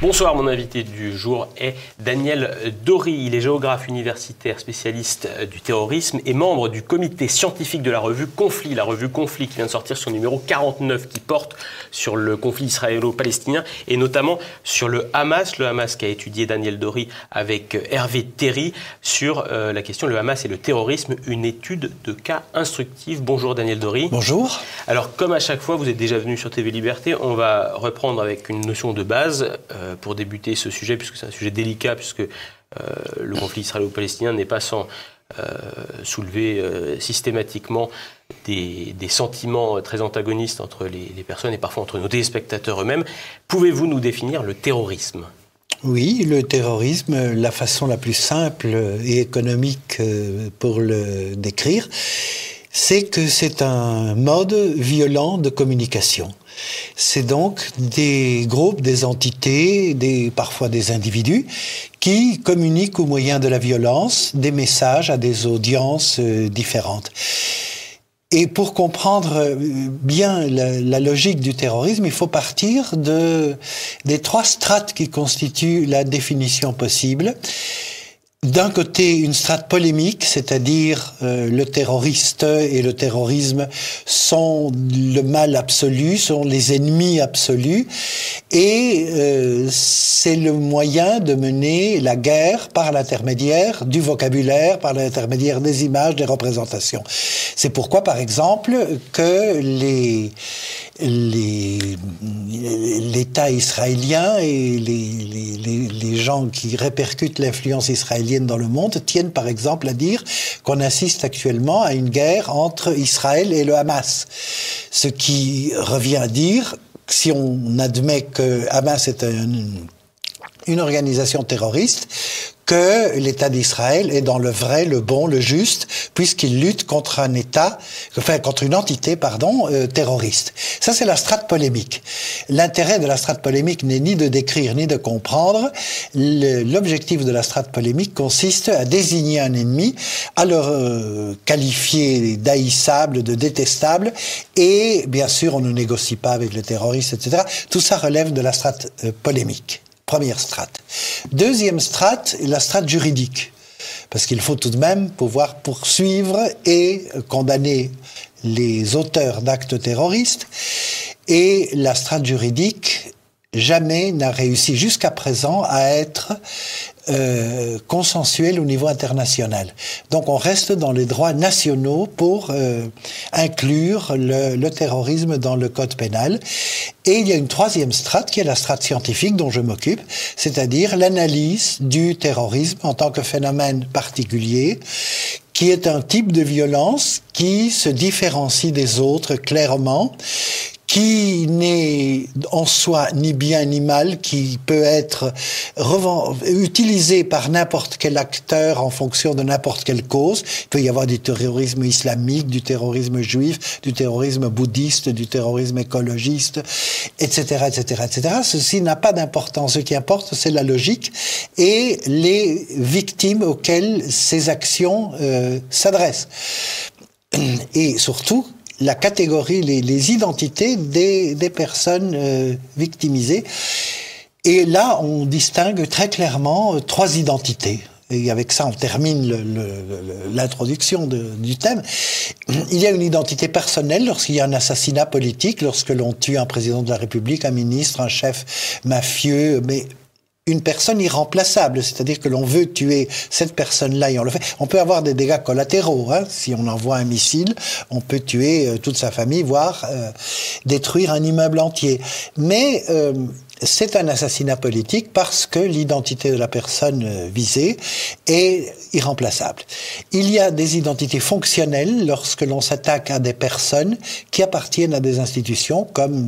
Bonsoir, mon invité du jour est Daniel Dory. Il est géographe universitaire, spécialiste du terrorisme et membre du comité scientifique de la revue Conflit. La revue Conflit qui vient de sortir son numéro 49 qui porte sur le conflit israélo-palestinien et notamment sur le Hamas. Le Hamas qui a étudié Daniel Dory avec Hervé Terry sur euh, la question le Hamas et le terrorisme, une étude de cas instructive. Bonjour Daniel Dory. Bonjour. Alors comme à chaque fois, vous êtes déjà venu sur TV Liberté, on va reprendre avec une notion de base. Euh, pour débuter ce sujet, puisque c'est un sujet délicat, puisque euh, le conflit israélo-palestinien n'est pas sans euh, soulever euh, systématiquement des, sentiments très antagonistes entre les, les, personnes et parfois entre nos téléspectateurs eux-mêmes. Pouvez-vous nous définir le terrorisme? Oui, le terrorisme, la façon la plus simple et économique pour le décrire, c'est que c'est un mode violent de communication. C'est donc des groupes, des entités, des, parfois des individus qui communiquent au moyen de la violence des messages à des audiences euh, différentes. Et pour comprendre euh, bien la, logique du terrorisme, il faut partir de, des trois strates qui constituent la définition possible d'un côté une strate polémique, c'est-à-dire euh, le terroriste et le terrorisme sont le mal absolu, sont les ennemis absolus, et euh, c'est le moyen de mener la guerre par l'intermédiaire du vocabulaire, par l'intermédiaire des images, des représentations. C'est pourquoi, par exemple, que l'État israélien et les, les, gens qui répercutent l'influence israélienne dans le monde tiennent par exemple à dire qu'on assiste actuellement à une guerre entre Israël et le Hamas. Ce qui revient à dire, si on admet que Hamas est une organisation terroriste, que l'État d'Israël est dans le vrai, le bon, le juste, puisqu'il lutte contre un État, enfin contre une entité, pardon, euh, terroriste. Ça, c'est la strate polémique. L'intérêt de la strate polémique n'est ni de décrire ni de comprendre. L'objectif de la strate polémique consiste à désigner un ennemi, à le euh, qualifier d'haïssable, de détestable, et bien sûr, on ne négocie pas avec le terroriste, etc. Tout ça relève de la strate euh, polémique. Première strate. Deuxième strate, la strate juridique. Parce qu'il faut tout de même pouvoir poursuivre et condamner les auteurs d'actes terroristes. Et la strate juridique, jamais n'a réussi jusqu'à présent à être euh, consensuel au niveau international. Donc on reste dans les droits nationaux pour euh, inclure le, le, terrorisme dans le code pénal. Et il y a une troisième strate qui est la strate scientifique dont je m'occupe, c'est-à-dire l'analyse du terrorisme en tant que phénomène particulier qui est un type de violence qui se différencie des autres clairement, qui n'est en soi ni bien ni mal, qui peut être utilisé par n'importe quel acteur en fonction de n'importe quelle cause. Il peut y avoir du terrorisme islamique, du terrorisme juif, du terrorisme bouddhiste, du terrorisme écologiste, etc., etc., etc. Ceci n'a pas d'importance. Ce qui importe, c'est la logique et les victimes auxquelles ces actions euh, s'adressent. Et surtout, la catégorie, les, identités des, personnes euh, victimisées. Et là, on distingue très clairement euh, trois identités. Et avec ça, on termine l'introduction du thème. Il y a une identité personnelle lorsqu'il y a un assassinat politique, lorsque l'on tue un président de la République, un ministre, un chef mafieux, mais une personne irremplaçable, c'est-à-dire que l'on veut tuer cette personne-là et on le fait. On peut avoir des dégâts collatéraux. Hein. Si on envoie un missile, on peut tuer euh, toute sa famille, voire euh, détruire un immeuble entier. Mais euh, c'est un assassinat politique parce que l'identité de la personne euh, visée est irremplaçable. Il y a des identités fonctionnelles lorsque l'on s'attaque à des personnes qui appartiennent à des institutions comme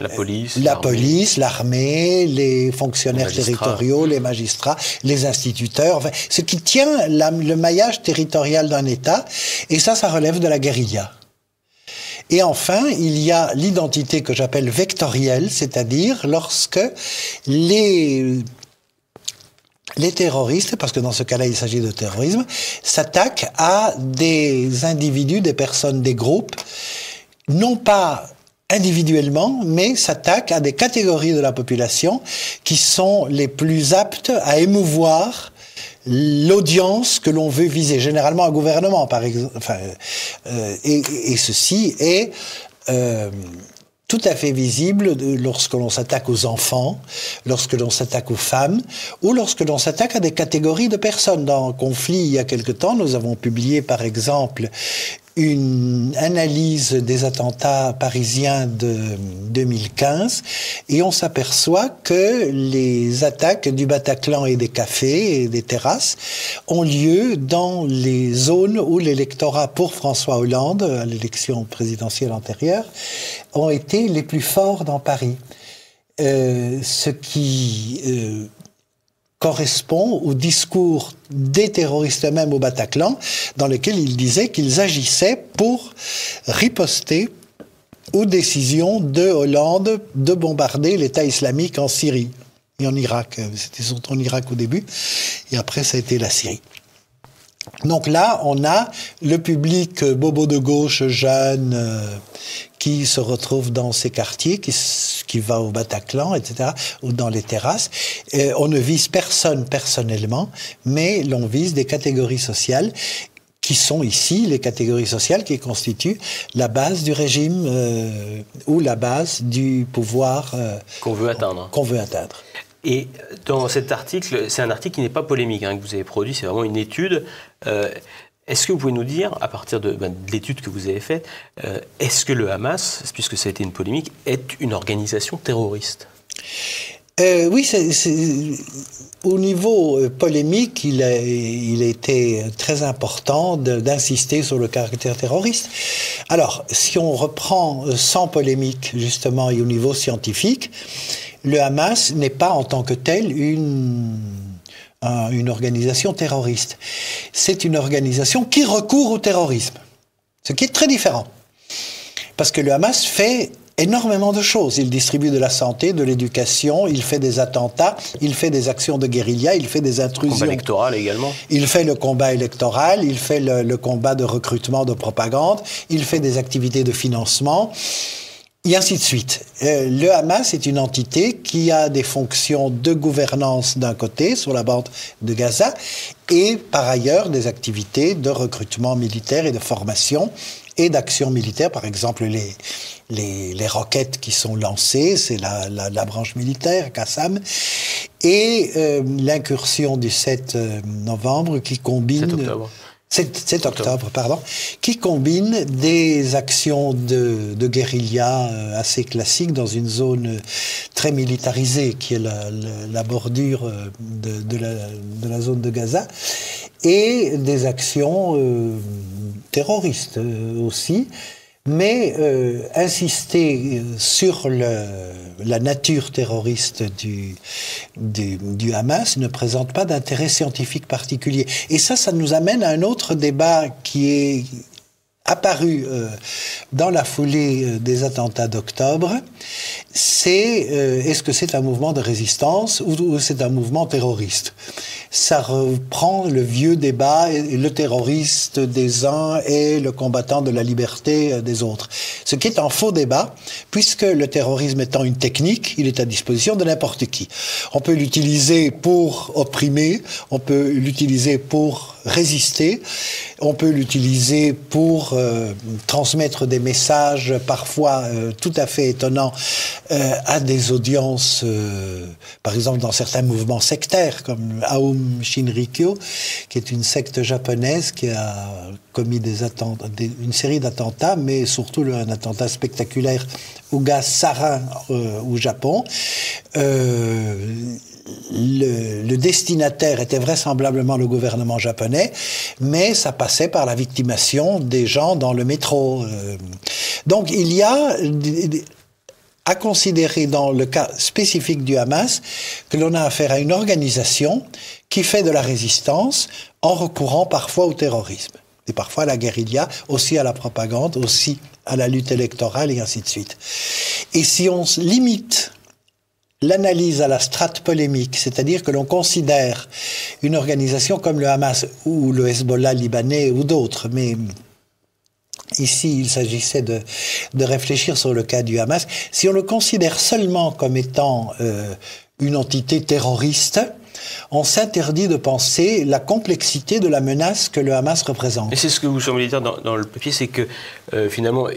la police, la police, l'armée, les fonctionnaires territoriaux, les magistrats, les instituteurs, ce qui tient le maillage territorial d'un État. Et ça, ça relève de la guérilla. Et enfin, il y a l'identité que j'appelle vectorielle, c'est-à-dire lorsque les terroristes, parce que dans ce cas-là il s'agit de terrorisme, s'attaquent à des individus, des personnes, des groupes, non pas individuellement, mais s'attaquent à des catégories de la population qui sont les plus aptes à émouvoir l'audience que l'on veut viser, généralement un gouvernement, par exemple. Euh, et, et, ceci est euh, tout à fait visible lorsque l'on s'attaque aux enfants, lorsque l'on s'attaque aux femmes, ou lorsque l'on s'attaque à des catégories de personnes. Dans Conflit, il y a quelque temps, nous avons publié, par exemple, une analyse des attentats parisiens de 2015 et on s'aperçoit que les attaques du Bataclan et des cafés et des terrasses ont lieu dans les zones où l'électorat pour François Hollande, à l'élection présidentielle antérieure, ont été les plus forts dans Paris. Euh, ce qui euh, correspond au discours des terroristes eux-mêmes au Bataclan, dans lequel ils disaient qu'ils agissaient pour riposter aux décisions de Hollande de bombarder l'État islamique en Syrie et en Irak. C'était en Irak au début, et après ça a été la Syrie. Donc là, on a le public bobo de gauche jeune euh, qui se retrouve dans ces quartiers, qui, qui va au Bataclan, etc., ou dans les terrasses. Et on ne vise personne personnellement, mais l'on vise des catégories sociales qui sont ici les catégories sociales qui constituent la base du régime euh, ou la base du pouvoir euh, qu'on veut atteindre. Qu'on veut atteindre. Et dans cet article, c'est un article qui n'est pas polémique, hein, que vous avez produit, c'est vraiment une étude. Euh, est-ce que vous pouvez nous dire, à partir de, ben, l'étude que vous avez faite, euh, est-ce que le Hamas, puisque ça a été une polémique, est une organisation terroriste? Euh, oui, au niveau euh, polémique, il a, il a été très important d'insister sur le caractère terroriste. Alors, si on reprend sans polémique, justement, et au niveau scientifique, le Hamas n'est pas en tant que tel une une organisation terroriste. C'est une organisation qui recourt au terrorisme, ce qui est très différent. Parce que le Hamas fait énormément de choses. Il distribue de la santé, de l'éducation, il fait des attentats, il fait des actions de guérilla, il fait des intrusions. Combat électoral également. Il fait le combat électoral, il fait le, le combat de recrutement, de propagande, il fait des activités de financement et ainsi de suite. Euh, le Hamas est une entité qui a des fonctions de gouvernance d'un côté sur la bande de Gaza et par ailleurs des activités de recrutement militaire et de formation et d'action militaire, par exemple les, les, roquettes qui sont lancées, c'est la, la, la, branche militaire, Kassam, et euh, l'incursion du 7 euh, novembre qui combine... 7 octobre 7, octobre, pardon, qui combine des actions de, de, guérilla euh, assez classiques dans une zone très militarisée qui est la, la, bordure euh, de, de, la, de, la, zone de Gaza et des actions euh, terroristes euh, aussi mais euh, insister sur le, la nature terroriste du, du, du Hamas ne présente pas d'intérêt scientifique particulier. Et ça, ça nous amène à un autre débat qui est apparu euh, dans la foulée euh, des attentats d'octobre, c'est euh, est-ce que c'est un mouvement de résistance ou, ou c'est un mouvement terroriste? Ça reprend le vieux débat, le terroriste des uns et le combattant de la liberté euh, des autres. Ce qui est un faux débat, puisque le terrorisme étant une technique, il est à disposition de n'importe qui. On peut l'utiliser pour opprimer, on peut l'utiliser pour résister. On peut l'utiliser pour euh, transmettre des messages parfois euh, tout à fait étonnants euh, à des audiences, par exemple dans certains mouvements sectaires comme Aum Shinrikyo, qui est une secte japonaise qui a commis une série d'attentats, mais surtout un attentat spectaculaire au gaz sarin au Japon le, destinataire était vraisemblablement le gouvernement japonais, mais ça passait par la victimation des gens dans le métro. Euh. Donc il y a à considérer dans le cas spécifique du Hamas que l'on a affaire à une organisation qui fait de la résistance en recourant parfois au terrorisme et parfois à la guérilla, aussi à la propagande, aussi à la lutte électorale et ainsi de suite. Et si on limite l'analyse à la strate polémique, c'est-à-dire que l'on considère une organisation comme le Hamas ou le Hezbollah libanais ou d'autres, mais Ici, il s'agissait de, réfléchir sur le cas du Hamas. Si on le considère seulement comme étant euh, une entité terroriste, on s'interdit de penser la complexité de la menace que le Hamas représente. Et c'est ce que vous semblez dire dans, le papier, c'est que euh, finalement,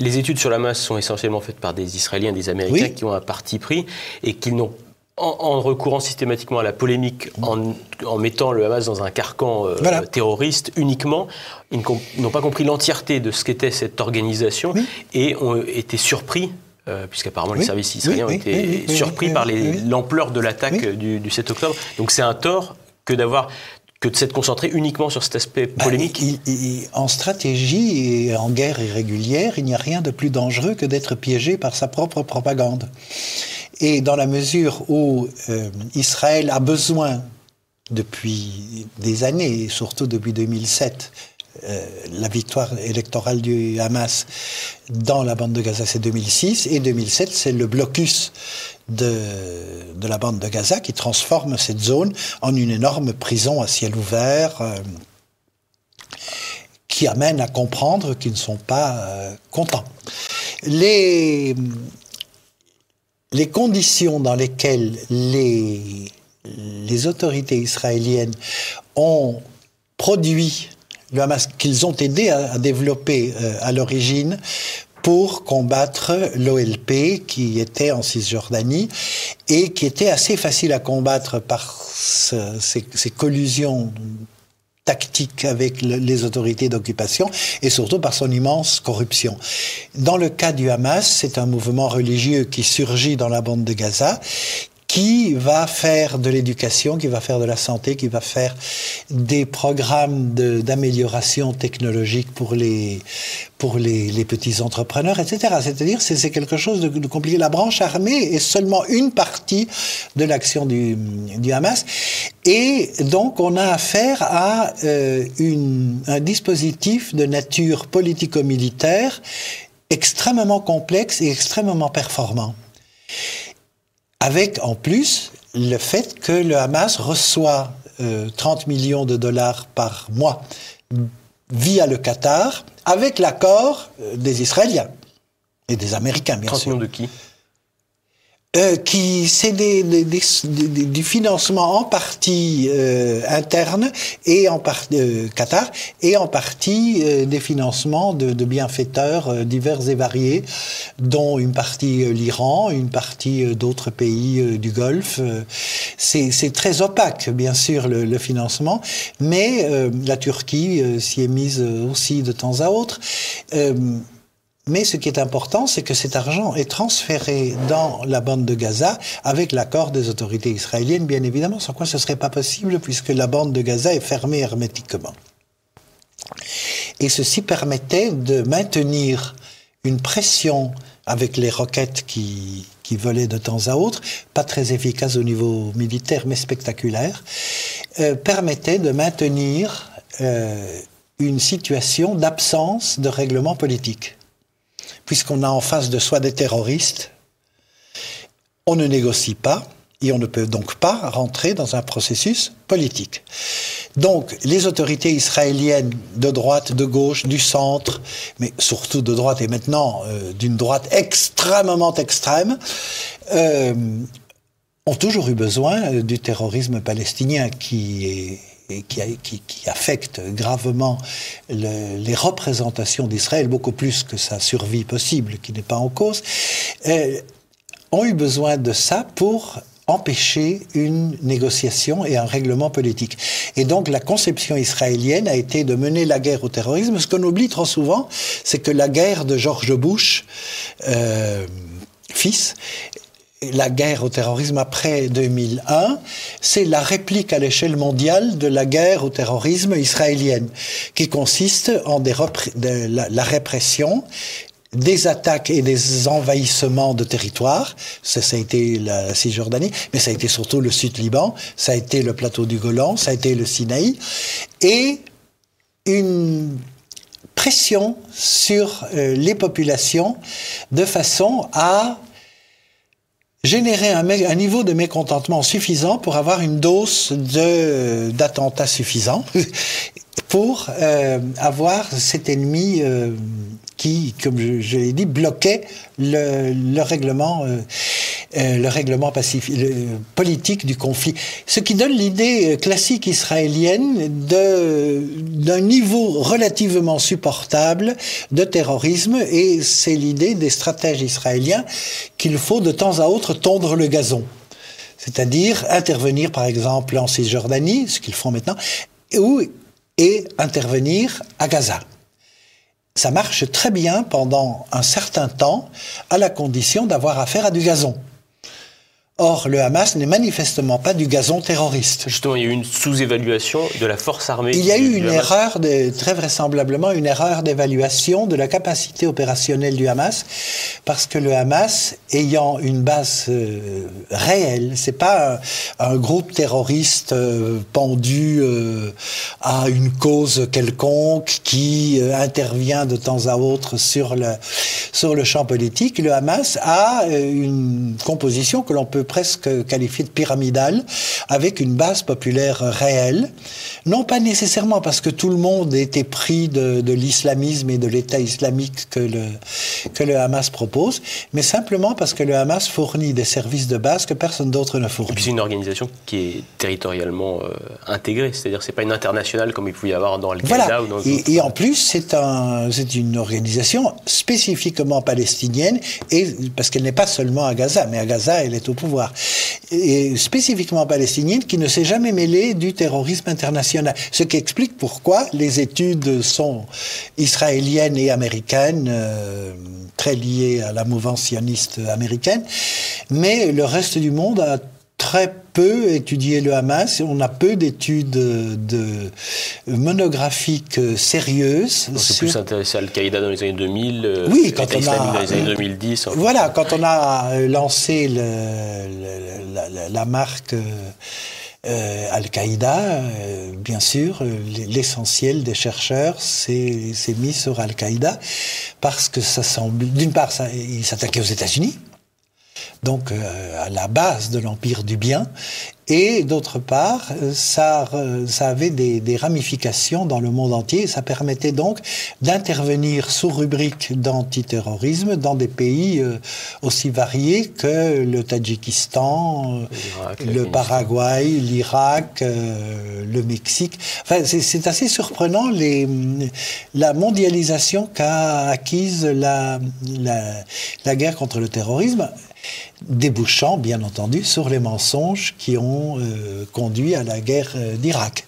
les études sur la masse sont essentiellement faites par des Israéliens, des Américains qui ont un parti pris et qui n'ont en, recourant systématiquement à la polémique, en, mettant le Hamas dans un carcan euh, terroriste uniquement, ils n'ont pas compris l'entièreté de ce qu'était cette organisation et ont été surpris euh, puisqu'apparemment les services israéliens ont été surpris par l'ampleur de l'attaque du, du, 7 octobre. Donc c'est un tort que d'avoir que de s'être concentré uniquement sur cet aspect bah, polémique En stratégie et en guerre irrégulière, il n'y a rien de plus dangereux que d'être piégé par sa propre propagande. Et dans la mesure où euh, Israël a besoin, depuis des années, et surtout depuis 2007, euh, la victoire électorale du Hamas dans la bande de Gaza, c'est 2006, et 2007, c'est le blocus de, la bande de Gaza qui transforme cette zone en une énorme prison à ciel ouvert. Euh, qui amène à comprendre qu'ils ne sont pas euh, contents. Les, conditions dans lesquelles les, les autorités israéliennes ont produit le Hamas, qu'ils ont aidé à, développer euh, à l'origine, pour combattre l'OLP qui était en Cisjordanie et qui était assez facile à combattre par ces, collusions tactiques avec les autorités d'occupation et surtout par son immense corruption. Dans le cas du Hamas, c'est un mouvement religieux qui surgit dans la bande de Gaza qui va faire de l'éducation, qui va faire de la santé, qui va faire des programmes d'amélioration technologique pour les, pour les, petits entrepreneurs, etc. C'est-à-dire, c'est quelque chose de, compliqué. La branche armée est seulement une partie de l'action du, Hamas. Et donc, on a affaire à euh, un dispositif de nature politico-militaire extrêmement complexe et extrêmement performant avec en plus le fait que le Hamas reçoit 30 euh, millions de dollars par mois via le Qatar, avec l'accord euh, des Israéliens et des Américains, bien sûr. 30 millions de qui? Euh, qui c'est des, des, du financement en partie euh, interne et en partie euh, Qatar et en partie euh, des financements de, de bienfaiteurs divers et variés, dont une partie l'Iran, une partie d'autres pays du Golfe. c'est très opaque, bien sûr, le, le financement, mais la Turquie s'y est mise aussi de temps à autre. Mais ce qui est important, c'est que cet argent est transféré dans la bande de Gaza avec l'accord des autorités israéliennes, bien évidemment, sans quoi ce ne serait pas possible puisque la bande de Gaza est fermée hermétiquement. Et ceci permettait de maintenir une pression avec les roquettes qui, volaient de temps à autre, pas très efficace au niveau militaire, mais spectaculaire, euh, permettait de maintenir euh, une situation d'absence de règlement politique puisqu'on a en face de soi des terroristes, on ne négocie pas et on ne peut donc pas rentrer dans un processus politique. Donc les autorités israéliennes de droite, de gauche, du centre, mais surtout de droite et maintenant euh, d'une droite extrêmement extrême, euh, ont toujours eu besoin du terrorisme palestinien qui est et qui, affecte gravement les représentations d'Israël, beaucoup plus que sa survie possible, qui n'est pas en cause, euh, ont eu besoin de ça pour empêcher une négociation et un règlement politique. Et donc la conception israélienne a été de mener la guerre au terrorisme. Ce qu'on oublie trop souvent, c'est que la guerre de George Bush, euh, fils, la guerre au terrorisme après 2001, c'est la réplique à l'échelle mondiale de la guerre au terrorisme israélienne, qui consiste en la, répression des attaques et des envahissements de territoires. Ça, ça a été la Cisjordanie, mais ça a été surtout le Sud-Liban, ça a été le plateau du Golan, ça a été le Sinaï, et une pression sur euh, les populations de façon à générer un, niveau de mécontentement suffisant pour avoir une dose d'attentats suffisant pour euh, avoir cet ennemi euh, qui, comme je, l'ai dit, bloquait le, le règlement, euh, euh le règlement pacifique, politique du conflit. Ce qui donne l'idée euh, classique israélienne d'un niveau relativement supportable de terrorisme, et c'est l'idée des stratèges israéliens qu'il faut de temps à autre tondre le gazon. C'est-à-dire intervenir, par exemple, en Cisjordanie, ce qu'ils font maintenant, ou et intervenir à Gaza. Ça marche très bien pendant un certain temps, à la condition d'avoir affaire à du gazon. Or, le Hamas n'est manifestement pas du gazon terroriste. Justement, il y a eu une sous-évaluation de la force armée. Il y a eu une erreur, de, très vraisemblablement, une erreur d'évaluation de la capacité opérationnelle du Hamas, parce que le Hamas, ayant une base euh, réelle, c'est pas un, un, groupe terroriste euh, pendu euh, à une cause quelconque qui euh, intervient de temps à autre sur le, sur le champ politique. Le Hamas a une composition que l'on peut presque qualifié de pyramidal, avec une base populaire réelle. Non pas nécessairement parce que tout le monde était pris de, de l'islamisme et de l'État islamique que le, que le Hamas propose, mais simplement parce que le Hamas fournit des services de base que personne d'autre ne fournit. c'est une organisation qui est territorialement euh, intégrée, c'est-à-dire c'est pas une internationale comme il pouvait y avoir dans Al-Qaïda voilà. ou dans et, et en plus, c'est un, une organisation spécifiquement palestinienne, et, parce qu'elle n'est pas seulement à Gaza, mais à Gaza, elle est au pouvoir et spécifiquement palestinienne, qui ne s'est jamais mêlée du terrorisme international. Ce qui explique pourquoi les études sont israéliennes et américaines, euh, très liées à la mouvance sioniste américaine, mais le reste du monde a très peu étudié le Hamas. On a peu d'études de, monographiques sérieuses. On s'est sur... plus intéressé à Al-Qaïda dans les années 2000, euh, oui, quand on a, dans les années 2010. Voilà, quand on a lancé le, le, la, la, marque euh, Al-Qaïda, euh, bien sûr, l'essentiel des chercheurs s'est mis sur Al-Qaïda parce que ça semble, d'une part, ça, il s'attaquait aux États-Unis donc euh, à la base de l'empire du bien, et d'autre part, ça, ça avait des, des, ramifications dans le monde entier, ça permettait donc d'intervenir sous rubrique d'antiterrorisme dans des pays euh, aussi variés que le Tadjikistan, le Paraguay, l'Irak, euh, le Mexique. Enfin, c'est assez surprenant les, la mondialisation qu'a acquise la, la, la guerre contre le terrorisme débouchant bien entendu sur les mensonges qui ont euh, conduit à la guerre euh, d'Irak.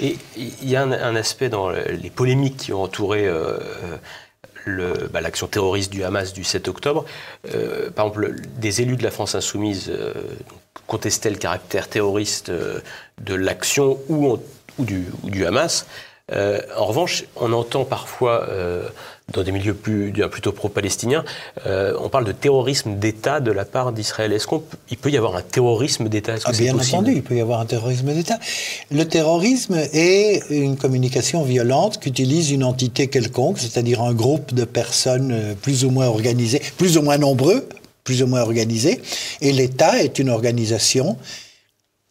Et il y a un, aspect dans les polémiques qui ont entouré euh, bah, l'action terroriste du Hamas du 7 octobre. Par exemple, des élus de la France insoumise contestaient le caractère terroriste de l'action ou, du, Hamas. en revanche, on entend parfois dans des milieux plus, plutôt pro-palestiniens, euh, on parle de terrorisme d'État de la part d'Israël. Est-ce qu'il peut y avoir un terrorisme d'État? Ah, Bien entendu, il peut y avoir un terrorisme d'État. Le terrorisme est une communication violente qu'utilise une entité quelconque, c'est-à-dire un groupe de personnes euh, plus ou moins organisées, plus ou moins nombreux, plus ou moins organisés, et l'État est une organisation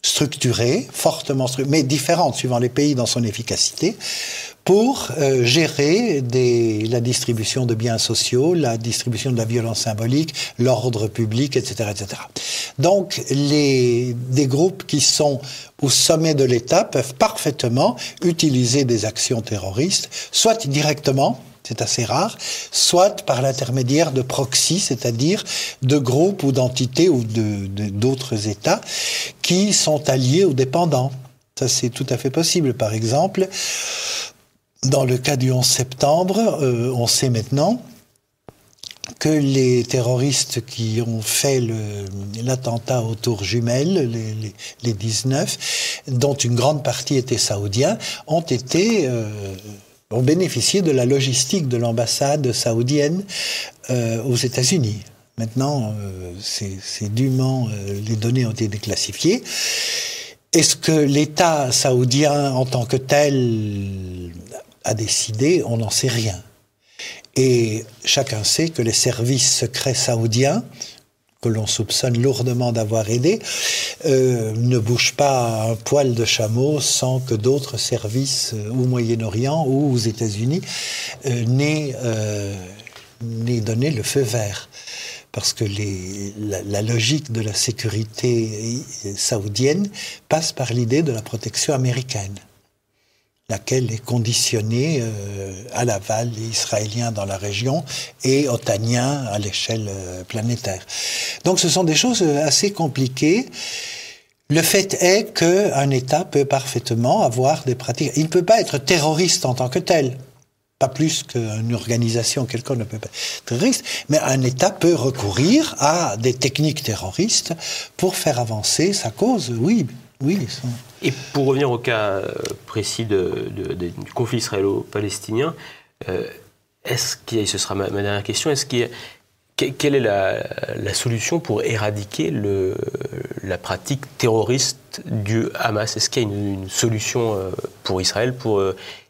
structurée, fortement structurée, mais différente suivant les pays dans son efficacité, pour euh, gérer la distribution de biens sociaux, la distribution de la violence symbolique, l'ordre public, etc., etc. Donc, les, des groupes qui sont au sommet de l'État peuvent parfaitement utiliser des actions terroristes, soit directement, c'est assez rare, soit par l'intermédiaire de proxy, c'est-à-dire de groupes ou d'entités ou d'autres États qui sont alliés ou dépendants. Ça, c'est tout à fait possible. Par exemple, dans le cas du 11 septembre, euh, on sait maintenant que les terroristes qui ont fait l'attentat aux tours jumelles, les, les, les, 19, dont une grande partie était saoudien, ont été euh, ont bénéficié de la logistique de l'ambassade saoudienne euh, aux États-Unis. Maintenant, euh, c'est dûment euh, les données ont été déclassifiées. Est-ce que l'État saoudien en tant que tel a décidé? On n'en sait rien. Et chacun sait que les services secrets saoudiens, que l'on soupçonne lourdement d'avoir aidé, euh, ne bougent pas un poil de chameau sans que d'autres services euh, au Moyen-Orient ou aux États-Unis euh, n'aient euh, donné le feu vert. Parce que les, la, logique de la sécurité saoudienne passe par l'idée de la protection américaine laquelle est conditionnée euh, à l'aval israélien dans la région et otanien à l'échelle euh, planétaire. Donc ce sont des choses euh, assez compliquées. Le fait est qu'un État peut parfaitement avoir des pratiques. Il ne peut pas être terroriste en tant que tel. Pas plus qu'une organisation quelconque ne peut pas être terroriste, mais un État peut recourir à des techniques terroristes pour faire avancer sa cause, oui, oui. Et pour revenir au cas euh, précis de, de, de, du conflit israélo-palestinien, euh, est-ce qu'il y a, ce sera ma, ma dernière question, est-ce qu'il y a, quelle est la, la, solution pour éradiquer le, la pratique terroriste du Hamas? Est-ce qu'il y a une, une, solution euh, pour Israël pour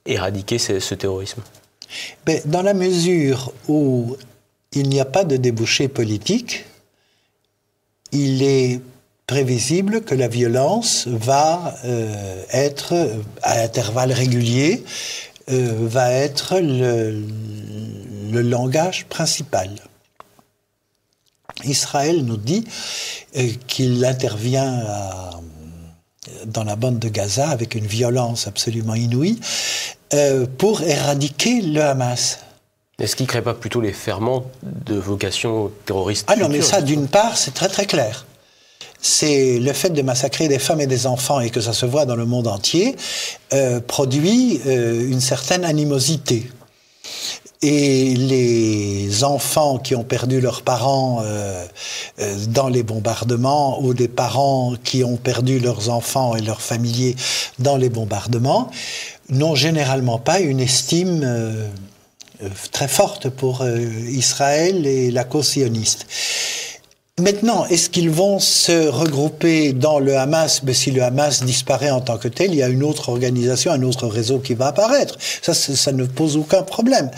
éradiquer ce, ce terrorisme? Mais Dans la mesure où il n'y a pas de débouché politique, il est prévisible que la violence va euh, être, à intervalles réguliers, euh, va être le, le, langage principal. Israël nous dit euh, qu'il intervient à, dans la bande de Gaza avec une violence absolument inouïe pour éradiquer le Hamas. Est-ce qu'il ne crée pas plutôt les ferments de vocation terroriste Ah non, mais ça, d'une part, c'est très très clair c'est le fait de massacrer des femmes et des enfants et que ça se voit dans le monde entier euh, produit euh, une certaine animosité. Et les enfants qui ont perdu leurs parents euh, euh, dans les bombardements ou des parents qui ont perdu leurs enfants et leurs familiers dans les bombardements n'ont généralement pas une estime euh, très forte pour Israël et la cause sioniste. Maintenant, est-ce qu'ils vont se regrouper dans le Hamas? Mais si le Hamas disparaît en tant que tel, il y a une autre organisation, un autre réseau qui va apparaître. Ça, ça ne pose aucun problème.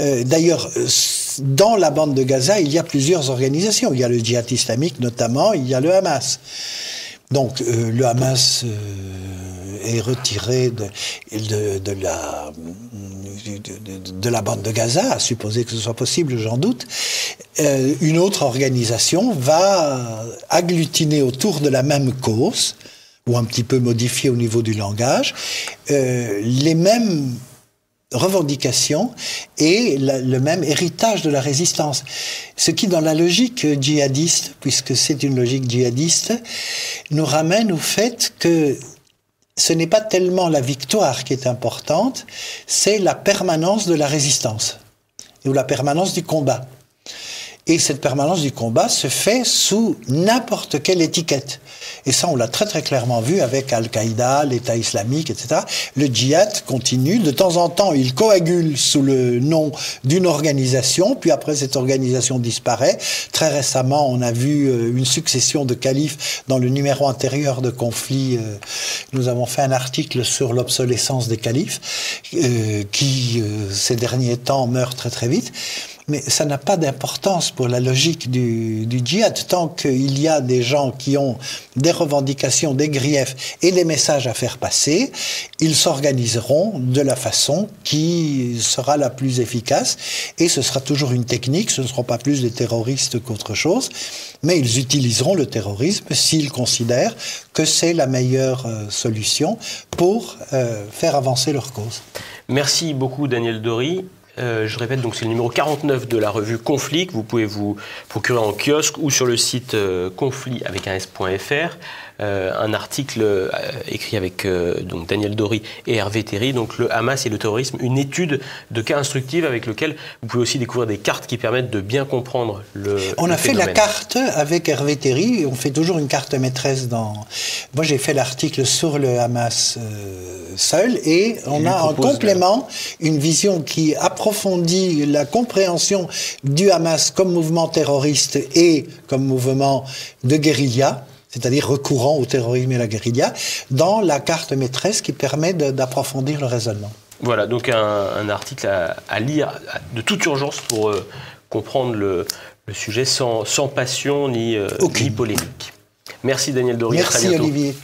Euh, D'ailleurs, dans la bande de Gaza, il y a plusieurs organisations. Il y a le djihad islamique notamment, il y a le Hamas. Donc euh, le Hamas euh, est retiré de, la, de, de, la bande de Gaza, à supposer que ce soit possible, j'en doute. Euh, une autre organisation va agglutiner autour de la même cause, ou un petit peu modifier au niveau du langage, les mêmes revendications et le même héritage de la résistance. Ce qui, dans la logique djihadiste, puisque c'est une logique djihadiste, nous ramène au fait que ce n'est pas tellement la victoire qui est importante, c'est la permanence de la résistance, ou la permanence du combat. Et cette permanence du combat se fait sous n'importe quelle étiquette. Et ça, on l'a très très clairement vu avec Al-Qaïda, l'État islamique, etc. Le djihad continue. De temps en temps, il coagule sous le nom d'une organisation, puis après cette organisation disparaît. Très récemment, on a vu euh, une succession de califes dans le numéro antérieur de conflit. Euh, nous avons fait un article sur l'obsolescence des califes, euh, qui ces derniers temps meurent très très vite. Mais ça n'a pas d'importance pour la logique du, du djihad. Tant qu'il y a des gens qui ont des revendications, des griefs et des messages à faire passer, ils s'organiseront de la façon qui sera la plus efficace. Et ce sera toujours une technique, ce ne seront pas plus des terroristes qu'autre chose, mais ils utiliseront le terrorisme s'ils considèrent que c'est la meilleure euh, solution pour euh, faire avancer leur cause. Merci beaucoup Daniel Dory. Euh, je répète, donc c'est le numéro 49 de la revue Conflit que vous pouvez vous procurer en kiosque ou sur le site euh, conflit avec un s.fr. Euh, un article euh, écrit avec euh, donc Daniel Dory et Hervé Terry, donc le Hamas et le terrorisme, une étude de cas instructive avec lequel vous pouvez aussi découvrir des cartes qui permettent de bien comprendre le. On le a fait la carte avec Hervé Terry, on fait toujours une carte maîtresse dans. Moi j'ai fait l'article sur le Hamas euh, seul et on a en de- complément une vision qui approfondit la compréhension du Hamas comme mouvement terroriste et comme mouvement de guérilla. C'est-à-dire recourant au terrorisme et à la guérilla, dans la carte maîtresse qui permet d'approfondir le raisonnement. Voilà, donc un, un article à, à lire de toute urgence pour euh, comprendre le, le sujet sans, sans passion ni, euh, ni polémique. Merci Daniel très Merci. Olivier.